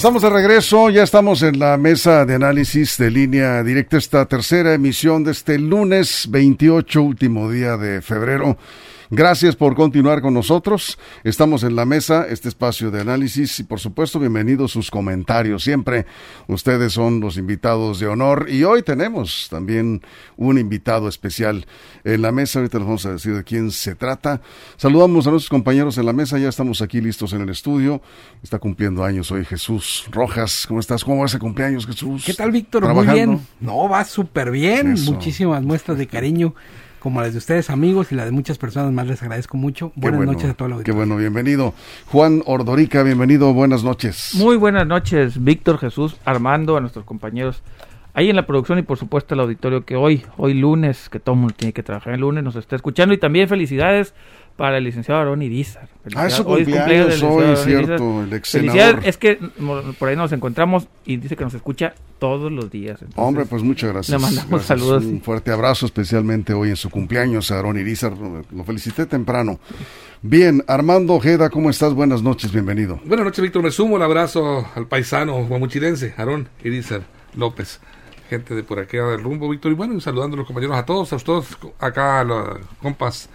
Estamos de regreso, ya estamos en la mesa de análisis de línea directa, esta tercera emisión de este lunes 28, último día de febrero. Gracias por continuar con nosotros. Estamos en la mesa, este espacio de análisis y por supuesto bienvenidos sus comentarios. Siempre ustedes son los invitados de honor y hoy tenemos también un invitado especial en la mesa. Ahorita les vamos a decir de quién se trata. Saludamos a nuestros compañeros en la mesa, ya estamos aquí listos en el estudio. Está cumpliendo años hoy Jesús Rojas. ¿Cómo estás? ¿Cómo va ese cumpleaños Jesús? ¿Qué tal Víctor? Muy bien. No, va súper bien. Muchísimas muestras de cariño como las de ustedes amigos y la de muchas personas más les agradezco mucho. Buenas noches a todos los Qué bueno, bienvenido. Juan Ordorica, bienvenido, buenas noches. Muy buenas noches, Víctor, Jesús, Armando, a nuestros compañeros ahí en la producción y por supuesto el auditorio que hoy, hoy lunes, que todo el mundo tiene que trabajar el lunes, nos está escuchando y también felicidades para el licenciado Aarón Irizar. Ah, eso hoy cumpleaños, hoy, cierto, el ex Felicidades, es que por ahí nos encontramos y dice que nos escucha todos los días. Hombre, pues muchas gracias. Le mandamos saludos. Un fuerte abrazo, especialmente hoy en su cumpleaños, Aarón Irizar. Lo felicité temprano. Bien, Armando Ojeda, ¿cómo estás? Buenas noches, bienvenido. Buenas noches, Víctor. Me sumo el abrazo al paisano guamuchirense, Aarón Irizar López gente de por aquí del rumbo, Víctor. Y bueno, saludando a los compañeros, a todos, a todos acá, a los compas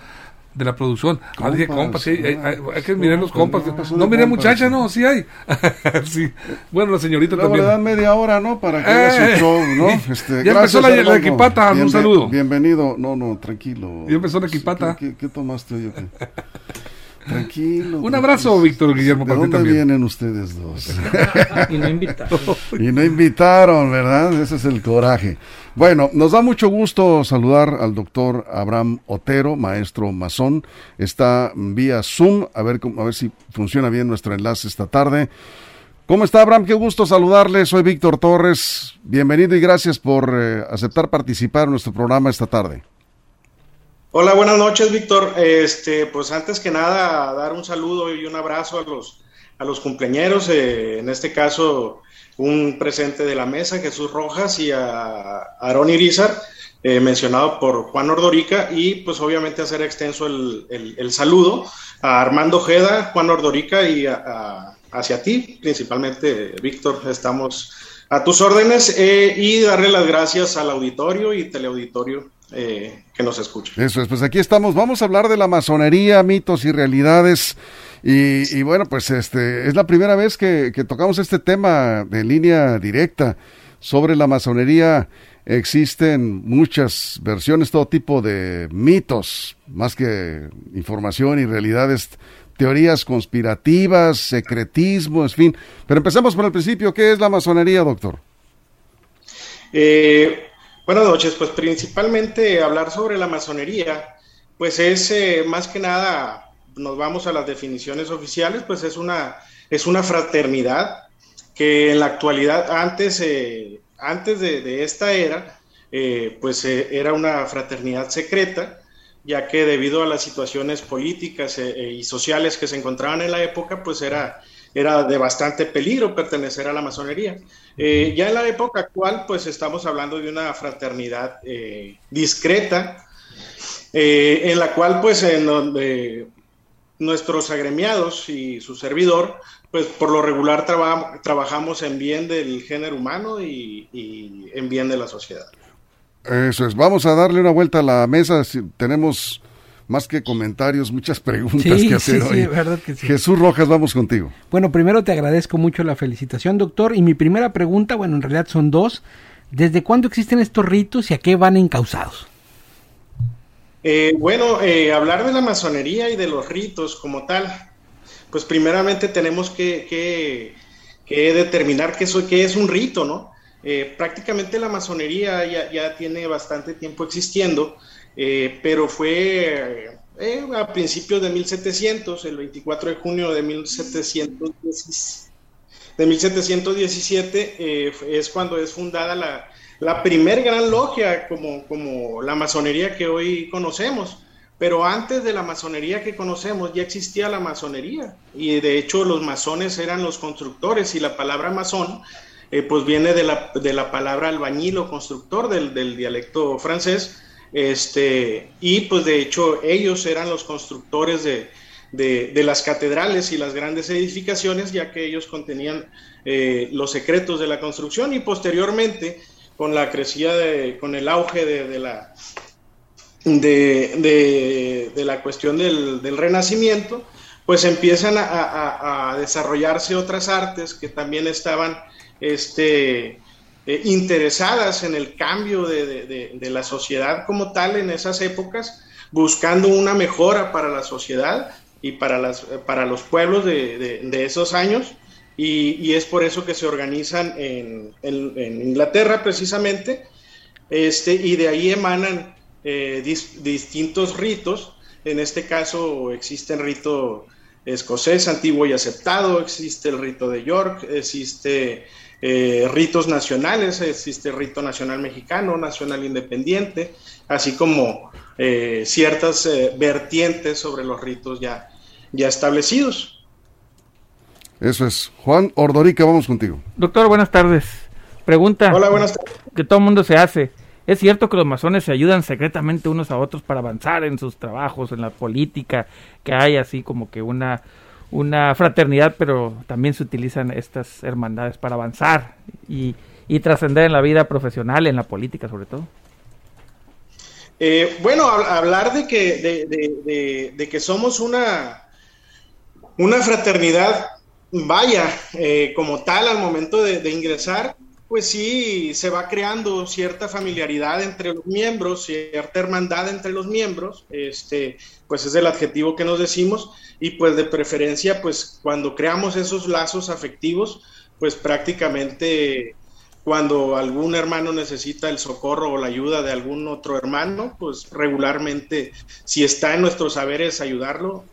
de la producción. ah, dije compas, sí, hay, que mirar los compas. No, mire muchacha, no, sí hay. sí. Bueno, la señorita también. Le media hora, ¿no? Para que haga su eh. show, ¿no? Este, ya empezó la, la, equipata, un saludo. Bienvenido, no, no, tranquilo. Ya empezó la equipata. ¿Qué, qué, tomaste hoy? Tranquilo. Un abrazo, Víctor Guillermo. ¿De dónde vienen ustedes dos? y no invitaron. y no invitaron, ¿verdad? Ese es el coraje. Bueno, nos da mucho gusto saludar al doctor Abraham Otero, maestro masón. Está vía Zoom, a ver, a ver si funciona bien nuestro enlace esta tarde. ¿Cómo está Abraham? Qué gusto saludarle. Soy Víctor Torres. Bienvenido y gracias por eh, aceptar participar en nuestro programa esta tarde. Hola, buenas noches, Víctor. Este, pues antes que nada, dar un saludo y un abrazo a los, a los cumpleañeros, eh, en este caso, un presente de la mesa, Jesús Rojas, y a Aaron Irizar, eh, mencionado por Juan Ordorica, y pues obviamente hacer extenso el, saludo a Armando Jeda, Juan Ordorica y hacia ti, principalmente, Víctor, estamos a tus órdenes, eh, y darle las gracias al auditorio y teleauditorio eh, que nos escuche. Eso es, pues aquí estamos, vamos a hablar de la masonería, mitos y realidades. Y, bueno, pues este es la primera vez que, tocamos este tema de línea directa sobre la masonería. Existen muchas versiones, todo tipo de mitos, más que información y realidades, teorías conspirativas, secretismo, en fin. Pero empecemos por el principio. ¿Qué es la masonería, doctor? Eh, Buenas noches, pues principalmente hablar sobre la masonería, pues es eh, más que nada, nos vamos a las definiciones oficiales, pues es una, es una fraternidad que en la actualidad, antes, eh, antes de, esta era, eh, pues era una fraternidad secreta, ya que debido a las situaciones políticas y sociales que se encontraban en la época, pues era era de bastante peligro pertenecer a la masonería. Eh, ya en la época actual, pues estamos hablando de una fraternidad eh, discreta, eh, en la cual, pues, en donde nuestros agremiados y su servidor, pues por lo regular trabajamos en bien del género humano y, y, en bien de la sociedad. Eso es, vamos a darle una vuelta a la mesa, si tenemos más que comentarios, muchas preguntas que hacer sí, hoy. Sí, verdad que sí. Jesús Rojas, vamos contigo. Bueno, primero te agradezco mucho la felicitación, doctor. Y mi primera pregunta, bueno, en realidad son dos. ¿Desde cuándo existen estos ritos y a qué van encausados? Eh, bueno, eh, hablar de la masonería y de los ritos como tal, pues primeramente tenemos que, determinar qué, es un rito, ¿no? Eh, prácticamente la masonería ya, ya, tiene bastante tiempo existiendo eh, pero fue eh, a principios de 1700, el 24 de junio de, 1717, de 1717 eh, es cuando es fundada la, la primer gran logia como, como la masonería que hoy conocemos. Pero antes de la masonería que conocemos ya existía la masonería. Y de hecho los masones eran los constructores. Y la palabra masón pues viene de la, de la palabra albañil o constructor del, del dialecto francés este, y pues de hecho ellos eran los constructores de, de, las catedrales y las grandes edificaciones, ya que ellos contenían eh, los secretos de la construcción y posteriormente con la crecida de, con el auge de, la de, la cuestión del, renacimiento, pues empiezan a, desarrollarse otras artes que también estaban este, eh, interesadas en el cambio de, la sociedad como tal en esas épocas, buscando una mejora para la sociedad y para, las, para los pueblos de, esos años. Y, es por eso que se organizan en, Inglaterra precisamente, este, y de ahí emanan eh, distintos ritos. En este caso existe el rito escocés antiguo y aceptado, existe el rito de York, existe eh, ritos nacionales, existe el rito nacional mexicano, nacional independiente, así como eh, ciertas vertientes sobre los ritos ya, ya establecidos. Eso es. Juan Ordorica, vamos contigo. Doctor, buenas tardes. Pregunta. Hola, buenas tardes. Que todo el mundo se hace. ¿Es cierto que los masones se ayudan secretamente unos a otros para avanzar en sus trabajos, en la política, que hay así como que una, una fraternidad, pero también se utilizan estas hermandades para avanzar y, y trascender en la vida profesional, en la política sobre todo? Eh, bueno, hablar de que, de, que somos una, una fraternidad, vaya, eh, como tal al momento de, ingresar, pues sí, se va creando cierta familiaridad entre los miembros, cierta hermandad entre los miembros, este, pues es el adjetivo que nos decimos, y pues de preferencia, pues cuando creamos esos lazos afectivos, pues prácticamente cuando algún hermano necesita el socorro o la ayuda de algún otro hermano, pues regularmente, si está en nuestros saberes ayudarlo,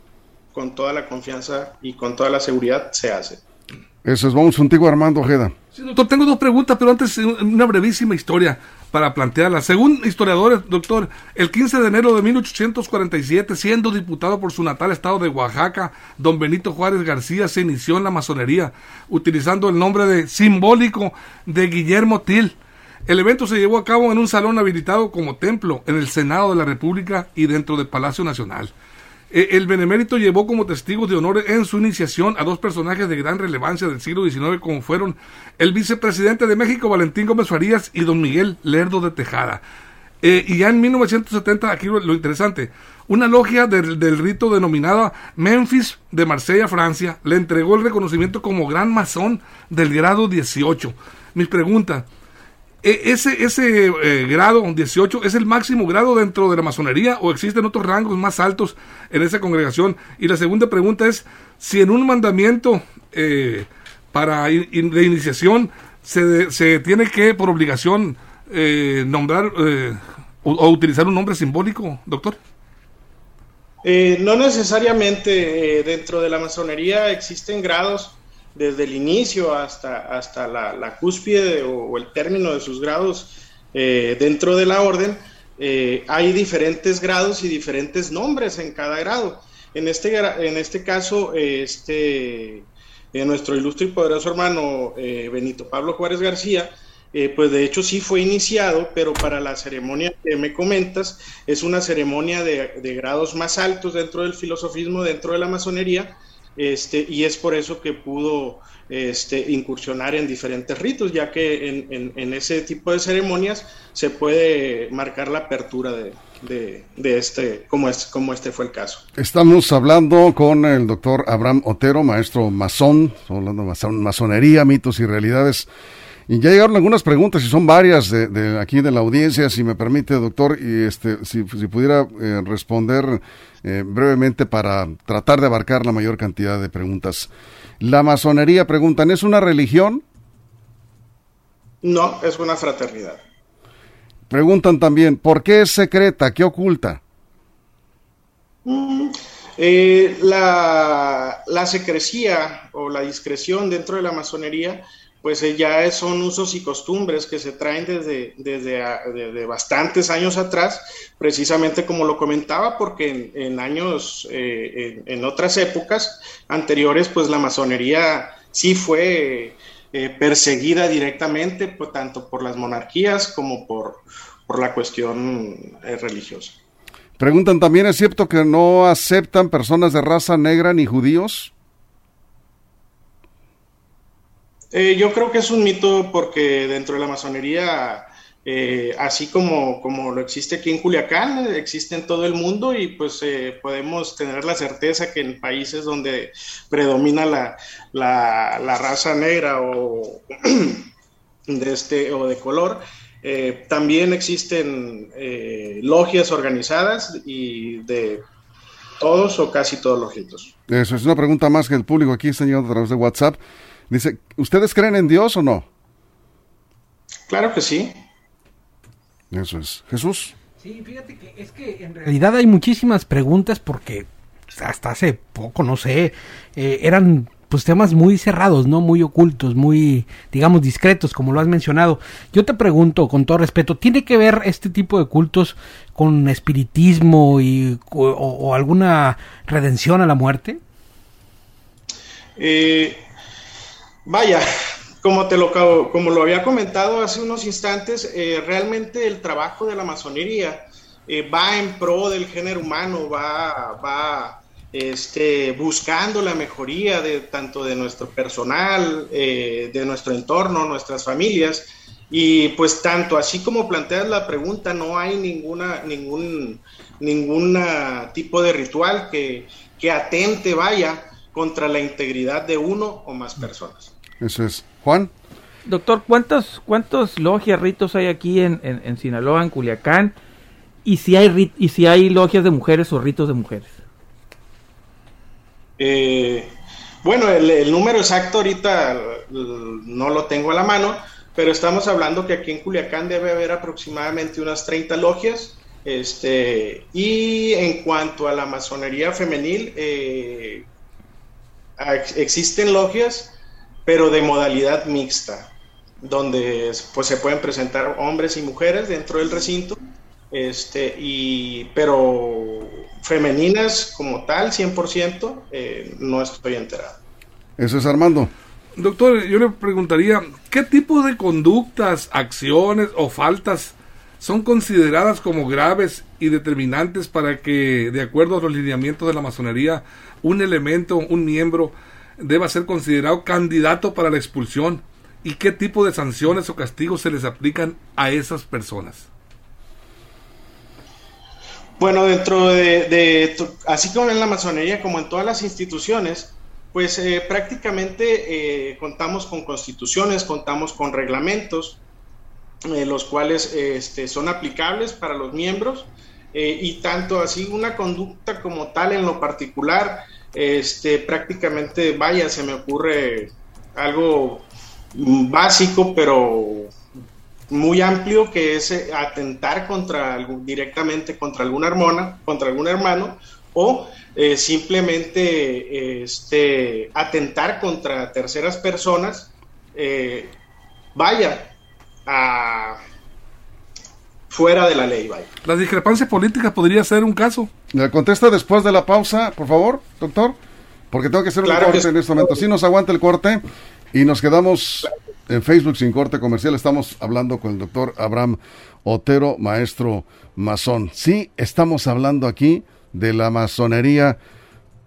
con toda la confianza y con toda la seguridad se hace. Eso es, vamos contigo Armando Ojeda. Sí, doctor, tengo dos preguntas, pero antes una brevísima historia para plantearla. Según historiadores, doctor, el 15 de enero de 1847, siendo diputado por su natal estado de Oaxaca, don Benito Juárez García se inició en la masonería, utilizando el nombre de simbólico de Guillermo Til. El evento se llevó a cabo en un salón habilitado como templo en el Senado de la República y dentro del Palacio Nacional. Eh, el Benemérito llevó como testigos de honor en su iniciación a dos personajes de gran relevancia del siglo XIX, como fueron el vicepresidente de México, Valentín Gómez Farías, y don Miguel Lerdo de Tejada. Eh, y ya en 1970, aquí lo, interesante, una logia del, del, rito denominada Memphis de Marsella, Francia, le entregó el reconocimiento como gran masón del grado 18. Mis preguntas, ese, ese eh, grado 18 es el máximo grado dentro de la masonería o existen otros rangos más altos en esa congregación. Y la segunda pregunta es si en un mandamiento eh, para de iniciación se, se, tiene que por obligación eh, nombrar o, utilizar un nombre simbólico, doctor. no necesariamente dentro de la masonería existen grados desde el inicio hasta, hasta la, cúspide o, el término de sus grados eh, dentro de la orden, eh, hay diferentes grados y diferentes nombres en cada grado. En este, en este caso, este, eh, nuestro ilustre y poderoso hermano Benito Pablo Juárez García, pues de hecho sí fue iniciado, pero para la ceremonia que me comentas, es una ceremonia de, de grados más altos dentro del filosofismo, dentro de la masonería, este, y es por eso que pudo este, incursionar en diferentes ritos, ya que en, ese tipo de ceremonias se puede marcar la apertura de, este, como, es, como este fue el caso. Estamos hablando con el doctor Abraham Otero, maestro masón, hablando de masonería, mitos y realidades. Y ya llegaron algunas preguntas, y son varias de, aquí de la audiencia, si me permite, doctor, y este, si, pudiera eh, responder eh, brevemente para tratar de abarcar la mayor cantidad de preguntas. La masonería, preguntan, ¿es una religión? No, es una fraternidad. Preguntan también, ¿por qué es secreta? ¿Qué oculta? Mm, eh, la, la secrecía o la discreción dentro de la masonería pues eh, ya son usos y costumbres que se traen desde, desde, bastantes años atrás, precisamente como lo comentaba, porque en, años, eh, en, otras épocas anteriores, pues la masonería sí fue eh, perseguida directamente, pues, tanto por las monarquías como por, por la cuestión religiosa. Preguntan también, ¿es cierto que no aceptan personas de raza negra ni judíos? Eh, yo creo que es un mito porque dentro de la masonería, eh, así como, como lo existe aquí en Culiacán, existe en todo el mundo y pues eh, podemos tener la certeza que en países donde predomina la, la, raza negra o de, este, o de color, también existen logias organizadas y de todos o casi todos los ritos. Eso es una pregunta más que el público aquí está llegando a través de WhatsApp. Dice, ¿ustedes creen en Dios o no? Claro que sí. Eso es. Jesús. Sí, fíjate que es que en realidad hay muchísimas preguntas porque hasta hace poco, no sé, eh, eran pues temas muy cerrados, ¿no? Muy ocultos, muy, digamos, discretos, como lo has mencionado. Yo te pregunto, con todo respeto, ¿tiene que ver este tipo de cultos con espiritismo y, o, alguna redención a la muerte? Eh, Vaya, como, te lo, como lo había comentado hace unos instantes, eh, realmente el trabajo de la masonería eh, va en pro del género humano, va, va este, buscando la mejoría de tanto de nuestro personal, eh, de nuestro entorno, nuestras familias. Y pues tanto así como planteas la pregunta, no hay ninguna, ningún, ninguna tipo de ritual que, que atente, vaya, contra la integridad de uno o más personas. Eso es. Juan. Doctor, ¿cuántos, cuántos logias, ritos hay aquí en, en, Sinaloa, en Culiacán? Y si hay y si hay logias de mujeres o ritos de mujeres. Eh, bueno, el, número exacto ahorita no lo tengo a la mano, pero estamos hablando que aquí en Culiacán debe haber aproximadamente unas 30 logias. Este, y en cuanto a la masonería femenil, eh, existen logias, pero de modalidad mixta, donde pues se pueden presentar hombres y mujeres dentro del recinto, este, y, pero femeninas como tal, 100%, eh, no estoy enterado. Eso es Armando. Doctor, yo le preguntaría, ¿qué tipo de conductas, acciones o faltas son consideradas como graves y determinantes para que, de acuerdo a los lineamientos de la masonería, un elemento, un miembro deba ser considerado candidato para la expulsión y qué tipo de sanciones o castigos se les aplican a esas personas. Bueno, dentro de, así como en la masonería, como en todas las instituciones, pues eh, prácticamente eh, contamos con constituciones, contamos con reglamentos, eh, los cuales este, son aplicables para los miembros, y tanto así una conducta como tal en lo particular, este, prácticamente, vaya, se me ocurre algo básico, pero muy amplio, que es eh, atentar contra directamente contra alguna hermana, contra algún hermano, o eh, simplemente este, atentar contra terceras personas, eh, vaya, a, fuera de la ley. Vaya. Las discrepancias políticas podría ser un caso. ¿Le contesta después de la pausa, por favor, doctor? Porque tengo que hacer un corte en este momento. Si nos aguanta el corte y nos quedamos en Facebook sin corte comercial. Estamos hablando con el doctor Abraham Otero, maestro masón. Sí, estamos hablando aquí de la masonería,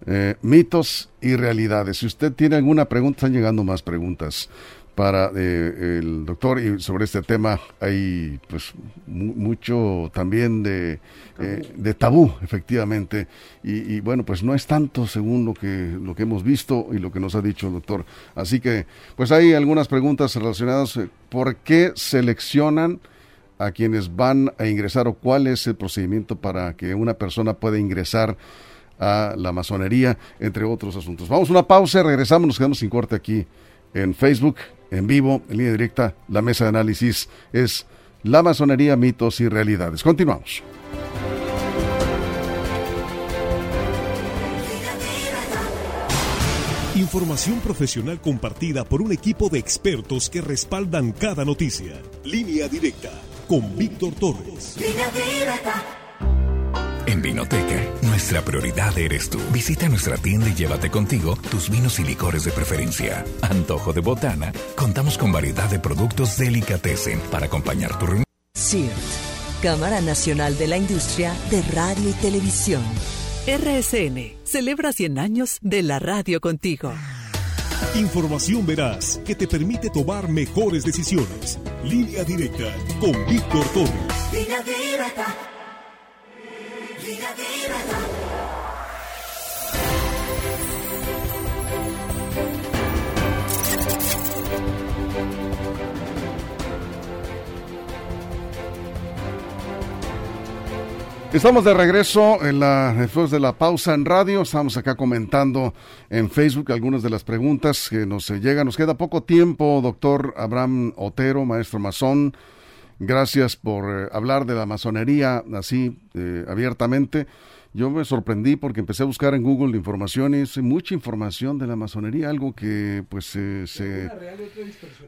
eh, mitos y realidades. Si usted tiene alguna pregunta, están llegando más preguntas para eh, el doctor. Y sobre este tema hay pues mucho también de, eh, de tabú efectivamente. Y, bueno pues no es tanto según lo que lo que hemos visto y lo que nos ha dicho el doctor. Así que pues hay algunas preguntas relacionadas eh, por qué seleccionan a quienes van a ingresar o cuál es el procedimiento para que una persona pueda ingresar a la masonería entre otros asuntos vamos a una pausa regresamos nos quedamos sin corte aquí en Facebook en vivo, en línea directa, la mesa de análisis es la masonería, mitos y realidades. Continuamos. Información profesional compartida por un equipo de expertos que respaldan cada noticia. Línea directa con Víctor Torres. Línea directa. Vinoteca, nuestra prioridad eres tú. Visita nuestra tienda y llévate contigo tus vinos y licores de preferencia. Antojo de botana, contamos con variedad de productos delicatessen para acompañar tu reunión. CIRT, Cámara Nacional de la Industria de Radio y Televisión. RSN celebra 100 años de la radio contigo. Información veraz que te permite tomar mejores decisiones. Línea directa con Víctor Torres. Línea directa. Estamos de regreso en la, después de la pausa en radio. Estamos acá comentando en Facebook algunas de las preguntas que nos llegan. Nos queda poco tiempo, doctor Abraham Otero, maestro masón. Gracias por eh, hablar de la masonería así eh, abiertamente. Yo me sorprendí porque empecé a buscar en Google información y es mucha información de la masonería, algo que pues se...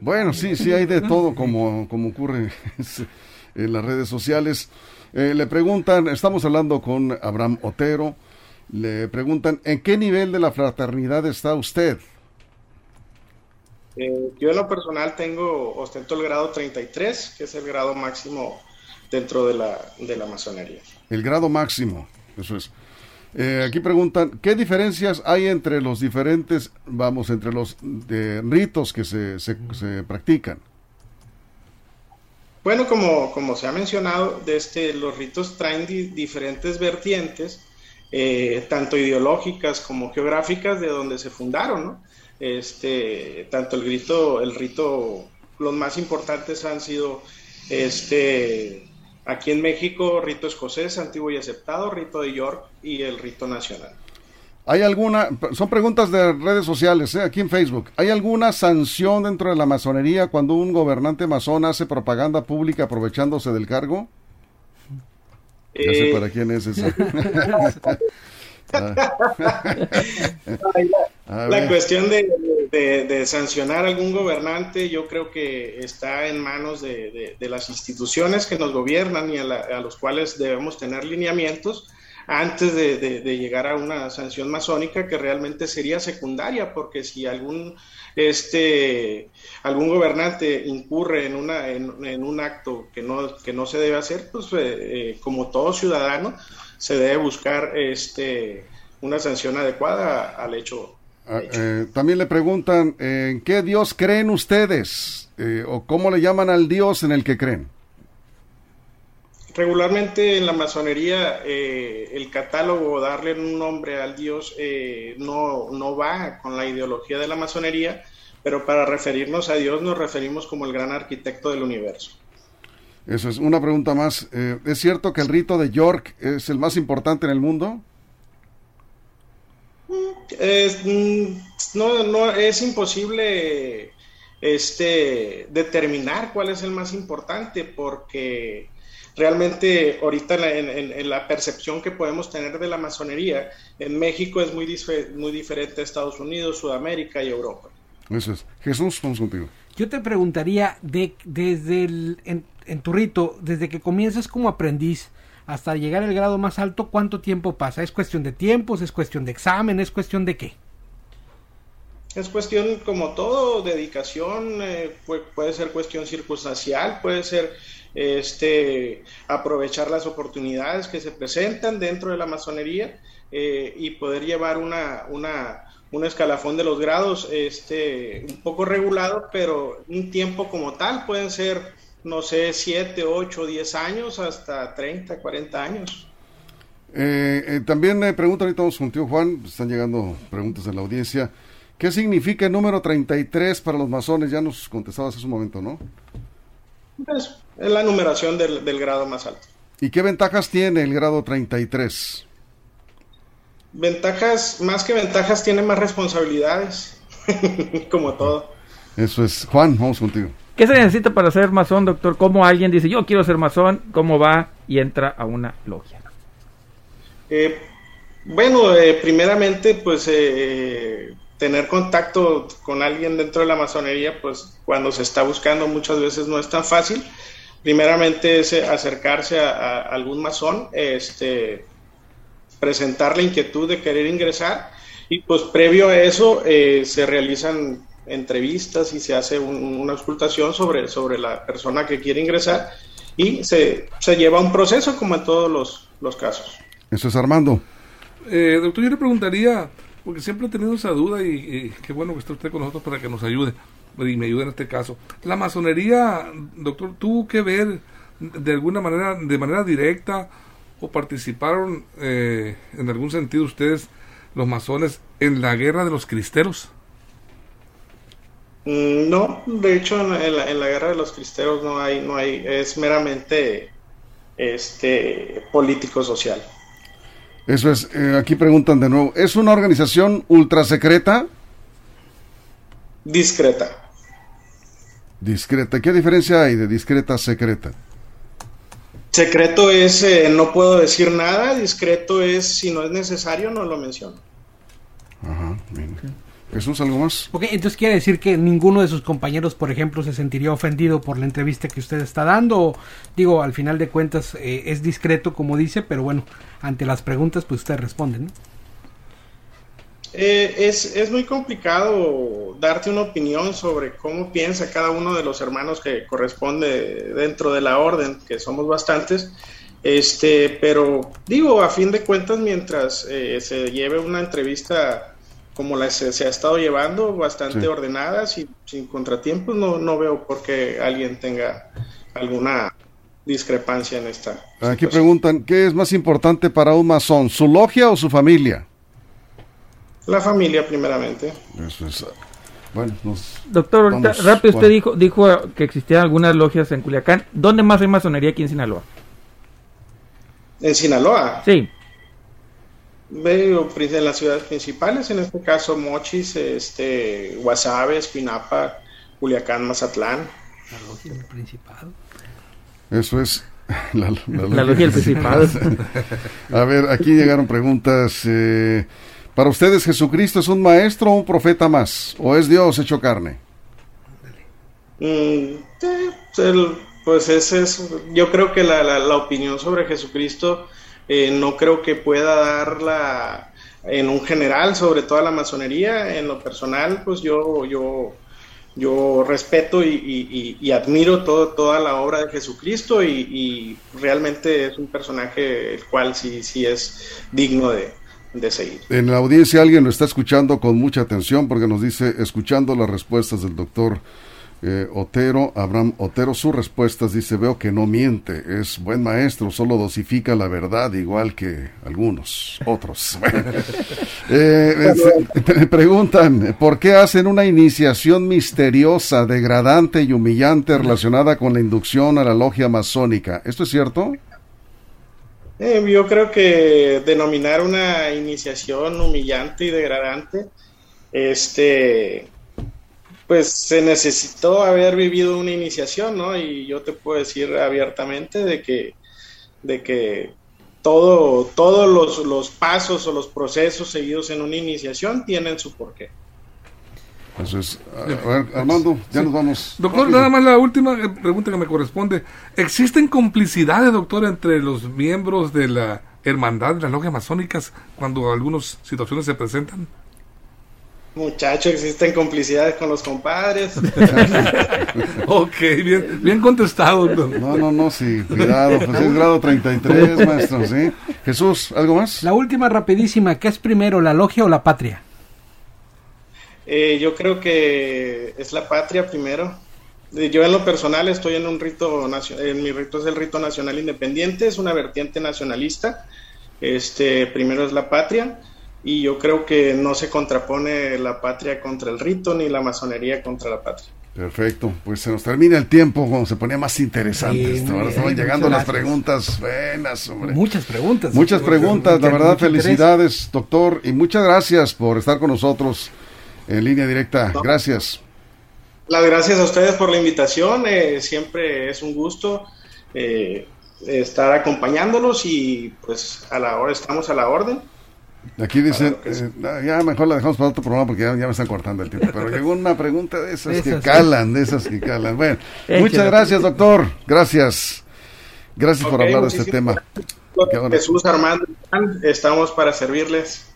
Bueno, sí, sí hay de todo como, como ocurre en las redes sociales. Eh, le preguntan, estamos hablando con Abraham Otero, le preguntan, ¿en qué nivel de la fraternidad está usted? Eh, yo en lo personal tengo, ostento el grado 33, que es el grado máximo dentro de la, de la masonería. El grado máximo, eso es. Eh, aquí preguntan, ¿qué diferencias hay entre los diferentes, vamos, entre los ritos que se, se, se practican? Bueno, como, como se ha mencionado, este, los ritos traen diferentes vertientes, eh, tanto ideológicas como geográficas, de donde se fundaron, ¿no? Este, tanto el rito, el rito, los más importantes han sido este, aquí en México, rito escocés, antiguo y aceptado, rito de York y el rito nacional. ¿Hay alguna, son preguntas de redes sociales, ¿eh? aquí en Facebook, ¿hay alguna sanción dentro de la masonería cuando un gobernante masón hace propaganda pública aprovechándose del cargo? Ya sé eh. para quién es ese. la, cuestión de, sancionar a algún gobernante yo creo que está en manos de, las instituciones que nos gobiernan y a, a los cuales debemos tener lineamientos antes de, llegar a una sanción masónica que realmente sería secundaria, porque si algún, este, algún gobernante incurre en, una, en, un acto que no, que no se debe hacer, pues eh, eh, como todo ciudadano se debe buscar este, una sanción adecuada al hecho. Ah, eh, también le preguntan, ¿en qué Dios creen ustedes? ¿O cómo le llaman al Dios en el que creen? Regularmente en la masonería eh, el catálogo, darle un nombre al dios, eh, no, no va con la ideología de la masonería, pero para referirnos a Dios nos referimos como el gran arquitecto del universo. Eso es una pregunta más. Eh, ¿Es cierto que el rito de York es el más importante en el mundo? Es, mm, no, no, es imposible este, determinar cuál es el más importante porque realmente ahorita en la, percepción que podemos tener de la masonería, en México es muy, muy diferente a Estados Unidos, Sudamérica y Europa. Eso es. Jesús, vamos contigo. Yo te preguntaría, de, desde el, en, tu rito, desde que comienzas como aprendiz hasta llegar al grado más alto, ¿cuánto tiempo pasa? ¿Es cuestión de tiempos? ¿Es cuestión de examen? ¿Es cuestión de qué? Es cuestión, como todo, dedicación, eh, puede ser cuestión circunstancial, puede ser este, aprovechar las oportunidades que se presentan dentro de la masonería eh, y poder llevar una, una, un escalafón de los grados este, un poco regulado, pero un tiempo como tal pueden ser, no sé, 7, 8, 10 años hasta 30, 40 años. Eh, eh, también me preguntan, ahorita vamos contigo Juan, están llegando preguntas en la audiencia. ¿Qué significa el número 33 para los masones? Ya nos contestabas hace un momento, ¿no? Pues, es la numeración del, grado más alto. ¿Y qué ventajas tiene el grado 33? Ventajas, más que ventajas, tiene más responsabilidades, como todo. Eso es. Juan, vamos contigo. ¿Qué se necesita para ser masón, doctor? ¿Cómo alguien dice, yo quiero ser masón? ¿Cómo va y entra a una logia? Eh, bueno, eh, primeramente, pues eh, tener contacto con alguien dentro de la masonería, pues cuando se está buscando muchas veces no es tan fácil. Primeramente es eh, acercarse a, algún masón, este, presentar la inquietud de querer ingresar y pues previo a eso eh, se realizan entrevistas y se hace una auscultación sobre, sobre la persona que quiere ingresar y se, se lleva un proceso como en todos los, los casos. Eso es Armando. Eh, doctor, yo le preguntaría, porque siempre he tenido esa duda y, y qué bueno que esté usted con nosotros para que nos ayude y me ayude en este caso. La masonería, doctor, tuvo que ver de alguna manera, de manera directa o participaron eh, en algún sentido ustedes, los masones, en la guerra de los cristeros? Mm, no, de hecho en la, en la, guerra de los cristeros no hay, no hay, es meramente este político social. Eso es, eh, aquí preguntan de nuevo, ¿es una organización ultra secreta? Discreta. Discreta, ¿qué diferencia hay de discreta a secreta? Secreto es eh, no puedo decir nada, discreto es si no es necesario no lo menciono. Ajá, bien. Jesús, ¿algo más? Ok, entonces quiere decir que ninguno de sus compañeros, por ejemplo, se sentiría ofendido por la entrevista que usted está dando. O, digo, al final de cuentas eh, es discreto, como dice, pero bueno, ante las preguntas, pues usted responde, ¿no? Eh, es, es, muy complicado darte una opinión sobre cómo piensa cada uno de los hermanos que corresponde dentro de la orden, que somos bastantes. Este, pero digo, a fin de cuentas, mientras eh, se lleve una entrevista como la se, se ha estado llevando, bastante Sí. ordenada, sin, sin contratiempos, no, no veo por qué alguien tenga alguna discrepancia en esta. Aquí situación. preguntan, ¿qué es más importante para un masón, su logia o su familia? La familia, primeramente. Eso es, bueno, nos- Doctor, ahorita, Vamos, rápido, usted dijo, dijo que existían algunas logias en Culiacán. ¿Dónde más hay masonería aquí en Sinaloa? En Sinaloa, Sí, veo pri- en las ciudades principales, en este caso Mochis, este, Guasave, Espinapa, Culiacán, Mazatlán. El Principado. eso es la, la logia del Principado. A ver, aquí llegaron preguntas. eh, para ustedes, ¿Jesucristo es un maestro o un profeta más? ¿O es Dios hecho carne? Mm, eh, el- pues ese es, yo creo que la, la- la opinión sobre Jesucristo eh, no creo que pueda darla en un general sobre toda la masonería. En lo personal, pues yo, yo, yo respeto y, admiro todo, toda la obra de Jesucristo y, y realmente es un personaje el cual sí, sí es digno de, de seguir. En la audiencia alguien lo está escuchando con mucha atención porque nos dice, escuchando las respuestas del doctor eh, Otero, Abraham Otero, sus respuestas dice, veo que no miente, es buen maestro, solo dosifica la verdad igual que algunos otros. Eh, me preguntan, ¿por qué hacen una iniciación misteriosa, degradante y humillante relacionada con la inducción a la logia masónica? ¿Esto es cierto? Eh, yo creo que denominar una iniciación humillante y degradante, este, pues se necesitó haber vivido una iniciación, ¿no? Y yo te puedo decir abiertamente de que, de que todo, todos los, los pasos o los procesos seguidos en una iniciación tienen su porqué. Entonces, a ver, Armando, ya nos vamos. Doctor, Rápido. nada más la última eh, pregunta que me corresponde. ¿Existen complicidades, doctor, entre los miembros de la hermandad de las logias masónicas cuando algunas situaciones se presentan? Muchachos, existen complicidades con los compadres. ok, bien, bien contestado, doctor. No, no, no, sí, cuidado, pues es grado 33, maestro, ¿sí? Jesús, ¿algo más? La última rapidísima, ¿qué es primero, la logia o la patria? Eh, yo creo que es la patria primero. Eh, Yo en lo personal estoy en un rito nacional, en mi rito es el rito nacional independiente, es una vertiente nacionalista. Este, primero es la patria y yo creo que no se contrapone la patria contra el rito ni la masonería contra la patria. Perfecto, pues se nos termina el tiempo cuando se ponía más interesante. Sí, Ahora bien, estaban llegando muchas las gracias. preguntas buenas, hombre. Muchas preguntas. Muchas preguntas, la verdad, interés. felicidades, doctor, y muchas gracias por estar con nosotros en línea directa. Gracias. Las gracias a ustedes por la invitación, eh, siempre es un gusto eh, estar acompañándolos y pues a la hora estamos a la orden. Aquí dicen, Claro que sí. eh, ya mejor la dejamos para otro programa porque ya, ya me están cortando el tiempo. Pero llegó una pregunta de esas De que esas, calan, de esas que calan. Bueno, Échale. muchas gracias, doctor. Gracias. Gracias por hablar de este tema. Jesús Armando, estamos para servirles.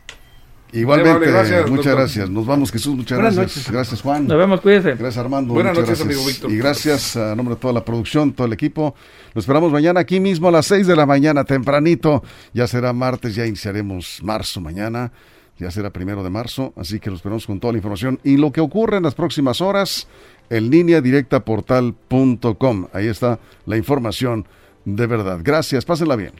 Igualmente, gracias, muchas doctor. gracias. Nos vamos, Jesús, muchas Buenas gracias. noches. Gracias, Juan. Nos vemos, cuídense. Gracias, Armando. Buenas noches, gracias. amigo Víctor. Y gracias a nombre de toda la producción, todo el equipo. Lo esperamos mañana aquí mismo a las 6 de la mañana, tempranito. Ya será martes, ya iniciaremos marzo mañana. Ya será primero de marzo, así que lo esperamos con toda la información. Y lo que ocurre en las próximas horas en línea directa portal.com. Ahí está la información de verdad. Gracias, pásenla bien.